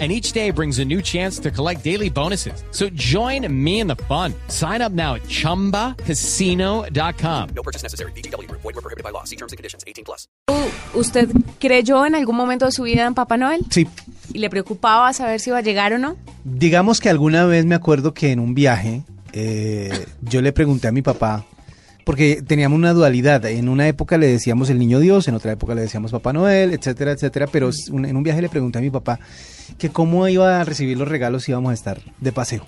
and each day brings a new chance to collect daily bonuses. So join me in the fun. Sign up now at ChumbaCasino.com. No purchase necessary. BGW. Void were prohibited by law. See terms and conditions. 18 plus. ¿Usted creyó en algún momento de su vida en Papá Noel? Sí, ¿Y le preocupaba saber si iba a llegar o no? digamos que alguna vez me acuerdo que en un viaje eh, yo le pregunté a mi papá, porque teníamos una dualidad, en una época le decíamos el niño Dios, en otra época le decíamos Papá Noel, etcétera, etcétera, pero en un viaje le pregunté a mi papá que cómo iba a recibir los regalos si íbamos a estar de paseo.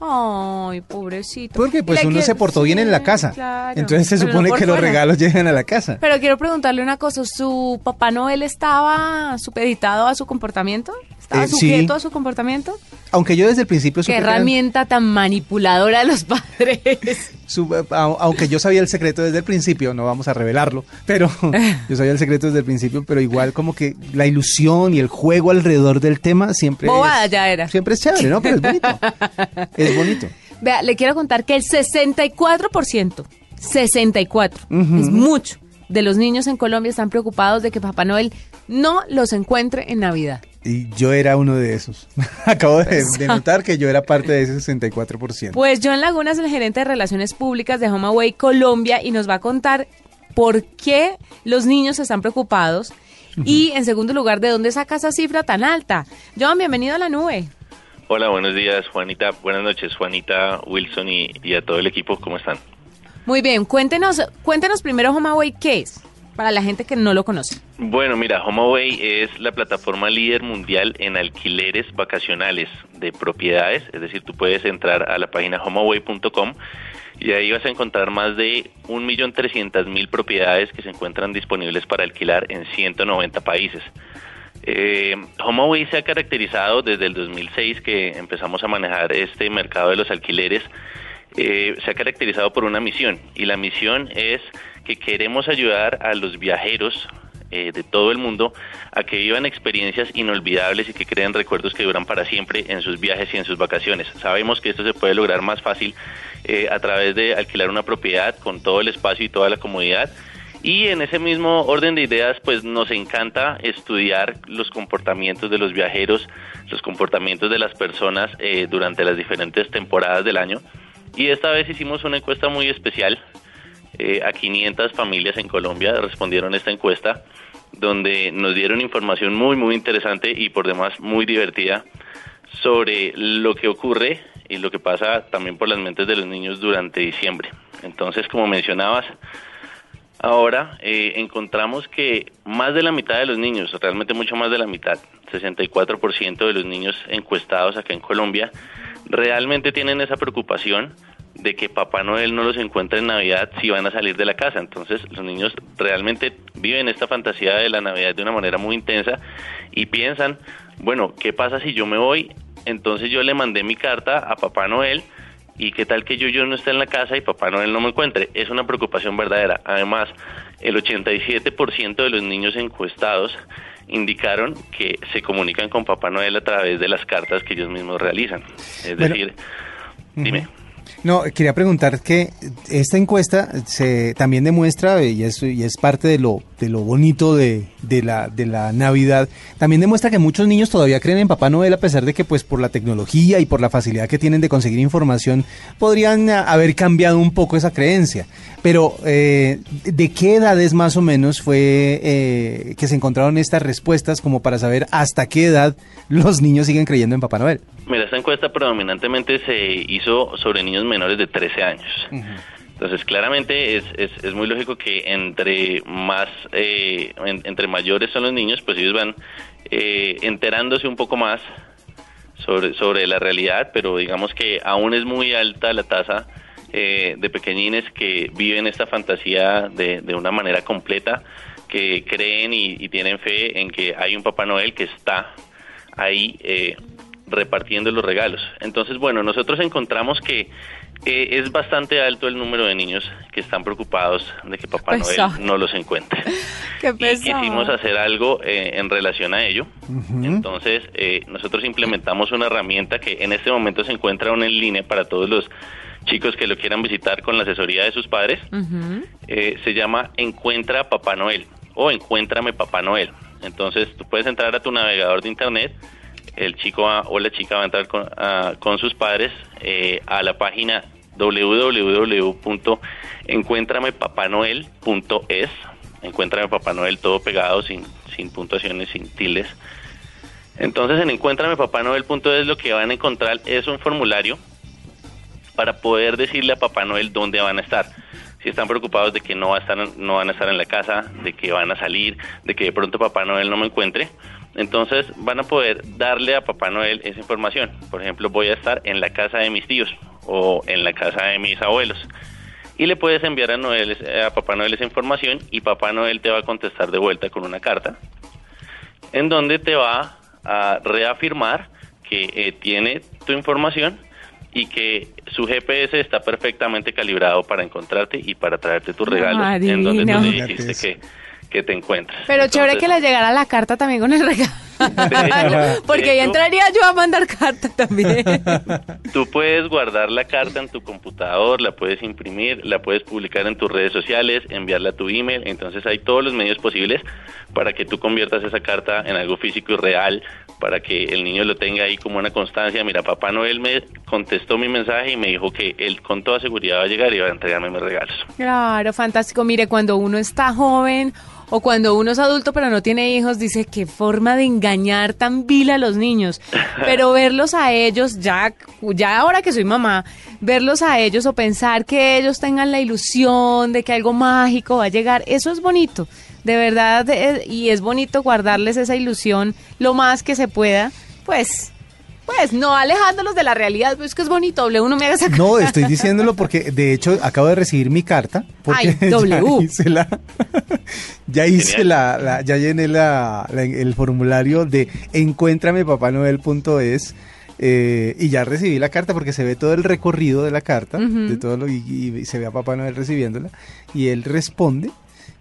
Ay, pobrecito. Porque pues uno quiero- se portó bien en la casa. claro. Entonces se Pero supone que los regalos llegan a la casa. Pero quiero preguntarle una cosa, ¿su Papá Noel estaba supeditado a su comportamiento? ¿Estaba Eh, sí. sujeto a su comportamiento? Aunque yo desde el principio ¿Qué eran- herramienta tan manipuladora de los padres? su- a- aunque yo sabía el secreto desde el principio, no vamos a revelarlo, pero yo sabía el secreto desde el principio, pero igual como que la ilusión y el juego alrededor del tema siempre Bobada es, ya era. siempre es chévere, ¿no? Pero es bonito. es bonito. Vea, le quiero contar que el 64%, 64, es mucho, de los niños en Colombia están preocupados de que Papá Noel no los encuentre en Navidad. Y yo era uno de esos. Acabo de, de notar que yo era parte de ese 64%. Pues John Laguna es el gerente de Relaciones Públicas de HomeAway Colombia y nos va a contar por qué los niños están preocupados y, en segundo lugar, de dónde saca esa cifra tan alta. John, bienvenido a la nube. Hola, buenos días, Juanita. Buenas noches, Juanita, Wilson y, y a todo el equipo. ¿Cómo están? Muy bien, cuéntenos, cuéntenos primero HomeAway qué es, para la gente que no lo conoce. Bueno, mira, HomeAway es la plataforma líder mundial en alquileres vacacionales de propiedades. Es decir, tú puedes entrar a la página homeaway.com y ahí vas a encontrar más de 1.300.000 propiedades que se encuentran disponibles para alquilar en 190 países. Eh, HomeAway se ha caracterizado desde el 2006 que empezamos a manejar este mercado de los alquileres, eh, se ha caracterizado por una misión y la misión es que queremos ayudar a los viajeros eh, de todo el mundo a que vivan experiencias inolvidables y que creen recuerdos que duran para siempre en sus viajes y en sus vacaciones. Sabemos que esto se puede lograr más fácil eh, a través de alquilar una propiedad con todo el espacio y toda la comodidad y en ese mismo orden de ideas, pues nos encanta estudiar los comportamientos de los viajeros, los comportamientos de las personas eh, durante las diferentes temporadas del año. Y esta vez hicimos una encuesta muy especial. Eh, a 500 familias en Colombia respondieron esta encuesta, donde nos dieron información muy, muy interesante y por demás muy divertida sobre lo que ocurre y lo que pasa también por las mentes de los niños durante diciembre. Entonces, como mencionabas, Ahora eh, encontramos que más de la mitad de los niños, realmente mucho más de la mitad, 64% de los niños encuestados acá en Colombia, realmente tienen esa preocupación de que Papá Noel no los encuentre en Navidad si van a salir de la casa. Entonces los niños realmente viven esta fantasía de la Navidad de una manera muy intensa y piensan, bueno, ¿qué pasa si yo me voy? Entonces yo le mandé mi carta a Papá Noel y qué tal que yo, yo no esté en la casa y Papá Noel no me encuentre. Es una preocupación verdadera. Además, el 87% de los niños encuestados indicaron que se comunican con Papá Noel a través de las cartas que ellos mismos realizan. Es Bueno. decir, dime. No, quería preguntar que esta encuesta se también demuestra, y es, y es parte de lo, de lo bonito de, de la, de la Navidad, también demuestra que muchos niños todavía creen en Papá Noel a pesar de que pues por la tecnología y por la facilidad que tienen de conseguir información podrían a- haber cambiado un poco esa creencia. Pero eh, ¿de qué edades más o menos fue eh, que se encontraron estas respuestas como para saber hasta qué edad los niños siguen creyendo en Papá Noel? Mira, esta encuesta predominantemente se hizo sobre niños menores de 13 años. Entonces, claramente es, es, es muy lógico que entre más, eh, en- entre mayores son los niños, pues ellos van eh, enterándose un poco más sobre, sobre la realidad, pero digamos que aún es muy alta la tasa eh, de pequeñines que viven esta fantasía de, de una manera completa, que creen y, y tienen fe en que hay un Papá Noel que está ahí eh, repartiendo los regalos. Entonces, bueno, nosotros encontramos que Eh, es bastante alto el número de niños que están preocupados de que Papá Pesado. Noel no los encuentre. Qué y quisimos hacer algo eh, en relación a ello. Entonces, eh, nosotros implementamos una herramienta que en este momento se encuentra aún en línea para todos los chicos que lo quieran visitar con la asesoría de sus padres. Eh, se llama Encuentra Papá Noel o Encuéntrame Papá Noel. Entonces, tú puedes entrar a tu navegador de internet. El chico o la chica va a entrar con, a- con sus padres eh, a la página www.encuéntramepapanoel.es. Encuéntrame Papá Noel todo pegado, sin, sin puntuaciones, sin tildes. Entonces, en encuéntramepapanoel.es lo que van a encontrar es un formulario para poder decirle a Papá Noel dónde van a estar. Si están preocupados de que no, va a estar, no van a estar en la casa, de que van a salir, de que de pronto Papá Noel no me encuentre, entonces van a poder darle a Papá Noel esa información. Por ejemplo, voy a estar en la casa de mis tíos o en la casa de mis abuelos. Y le puedes enviar a, Noel, a Papá Noel esa información y Papá Noel te va a contestar de vuelta con una carta en donde te va a reafirmar que eh, tiene tu información y que su GPS está perfectamente calibrado para encontrarte y para traerte tus regalos en donde tú le dijiste que, que te encuentras. Pero chévere que le llegara la carta también con el regalo. hecho- Porque ahí entraría yo a mandar carta también. Tú puedes guardar la carta en tu computador, la puedes imprimir, la puedes publicar en tus redes sociales, enviarla a tu email. Entonces hay todos los medios posibles para que tú conviertas esa carta en algo físico y real, para que el niño lo tenga ahí como una constancia. Mira, Papá Noel me contestó mi mensaje y me dijo que él con toda seguridad va a llegar y va a entregarme mis regalos. Claro, fantástico. Mire, cuando uno está joven o cuando uno es adulto pero no tiene hijos, dice qué forma de engañar tan vil a los niños. Pero verlos a ellos, ya, ya ahora que soy mamá, verlos a ellos o pensar que ellos tengan la ilusión de que algo mágico va a llegar, eso es bonito. De verdad, eh, y es bonito guardarles esa ilusión lo más que se pueda, pues, pues no alejándolos de la realidad, pues que es bonito, doble uno me haga esa No, estoy diciéndolo porque de hecho acabo de recibir mi carta. Porque Ay, W. Ya hice la. ya hice la, la- Ya llené la, la- el formulario de encuéntramepapanoel.es. eh, y ya recibí la carta porque se ve todo el recorrido de la carta, de todo lo, y, y se ve a Papá Noel recibiéndola, y él responde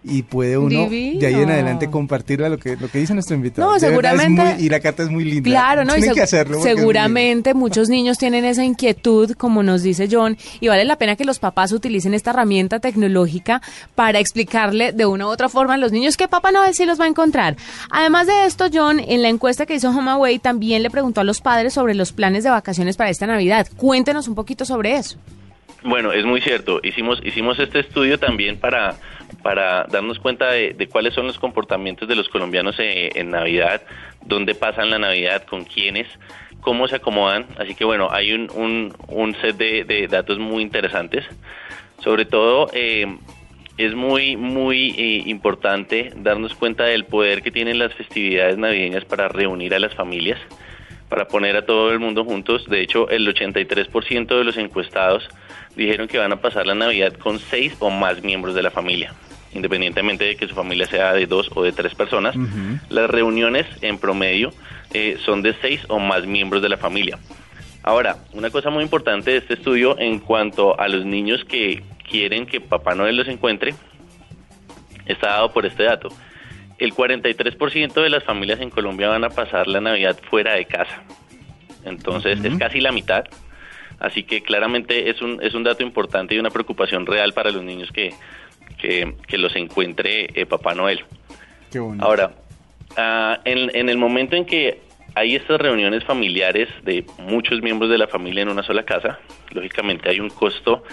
y puede uno de ahí en adelante compartirla lo que lo que dice nuestro invitado. No, seguramente- muy- y la carta es muy linda. Claro, ¿no? Y Tienen seg- que hacerlo. seguramente muchos niños tienen esa inquietud, como nos dice John, y vale la pena que los papás utilicen esta herramienta tecnológica para explicarle de una u otra forma a los niños que Papá Noel sí los va a encontrar. Además de esto, John, en la encuesta que hizo HomeAway también le preguntó a los padres sobre los planes de vacaciones para esta Navidad. Cuéntenos un poquito sobre eso. Bueno, es muy cierto. Hicimos hicimos este estudio también para para darnos cuenta de, cuáles son los comportamientos de los colombianos eh, en Navidad, dónde pasan la Navidad, con quiénes, cómo se acomodan. Así que bueno, hay un, un, un set de, de datos muy interesantes. Sobre todo, eh, es muy, muy eh, importante darnos cuenta del poder que tienen las festividades navideñas para reunir a las familias, para poner a todo el mundo juntos. De hecho, el 83% de los encuestados dijeron que van a pasar la Navidad con seis o más miembros de la familia. Independientemente de que su familia sea de dos o de tres personas, las reuniones en promedio eh, son de seis o más miembros de la familia. Ahora, una cosa muy importante de este estudio en cuanto a los niños que quieren que Papá Noel los encuentre, está dado por este dato. El 43% de las familias en Colombia van a pasar la Navidad fuera de casa. Entonces, es casi la mitad. Así que claramente es un, es un dato importante y una preocupación real para los niños que, que, que los encuentre eh, Papá Noel. Qué bonito. Ahora, ah, en, en el momento en que hay estas reuniones familiares de muchos miembros de la familia en una sola casa, lógicamente hay un costo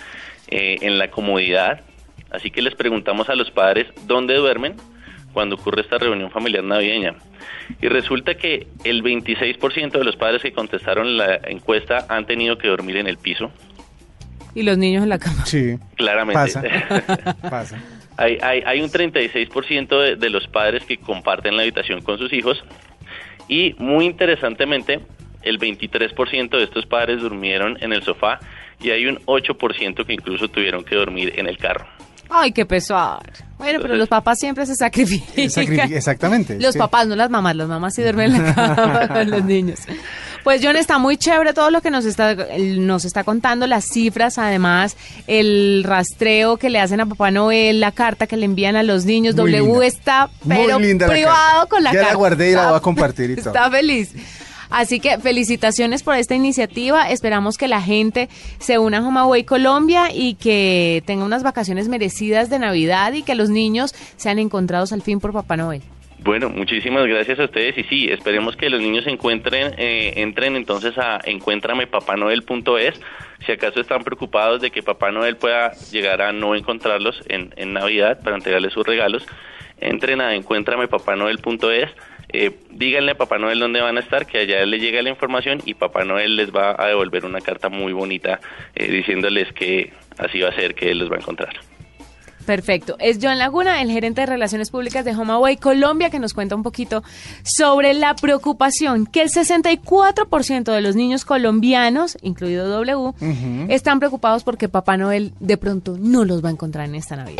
eh, en la comodidad, así que les preguntamos a los padres dónde duermen cuando ocurre esta reunión familiar navideña. Y resulta que el 26% de los padres que contestaron la encuesta han tenido que dormir en el piso, Y los niños en la cama. Sí, claramente. pasa. pasa. Hay, hay, hay un 36% de, de los padres que comparten la habitación con sus hijos y muy interesantemente el 23% de estos padres durmieron en el sofá y hay un 8% que incluso tuvieron que dormir en el carro. Ay, qué pesar. Bueno, pero los papás siempre se sacrifican. Sacrific- Exactamente. Los sí. papás, no las mamás. Las mamás sí duermen en la cama con los niños. Pues John, está muy chévere todo lo que nos está, nos está contando, las cifras, además, el rastreo que le hacen a Papá Noel, la carta que le envían a los niños. Muy w linda. está, Muy pero linda la privado con la Ya la carta. guardé y la voy a compartir y todo. Está feliz. Así que felicitaciones por esta iniciativa. Esperamos que la gente se una a Colombia y que tenga unas vacaciones merecidas de Navidad y que los niños sean encontrados al fin por Papá Noel. Bueno, muchísimas gracias a ustedes y sí, esperemos que los niños encuentren, eh, entren entonces a encuéntramepapanoel.es. Si acaso están preocupados de que Papá Noel pueda llegar a no encontrarlos en, en Navidad para entregarles sus regalos, entren a encuéntramepapanoel.es. Eh, díganle a Papá Noel dónde van a estar, que allá le llega la información y Papá Noel les va a devolver una carta muy bonita eh, diciéndoles que así va a ser, que él los va a encontrar. Perfecto. Es John Laguna, el gerente de Relaciones Públicas de HomeAway Colombia, que nos cuenta un poquito sobre la preocupación que el 64% de los niños colombianos, incluido W, están preocupados porque Papá Noel de pronto no los va a encontrar en esta Navidad.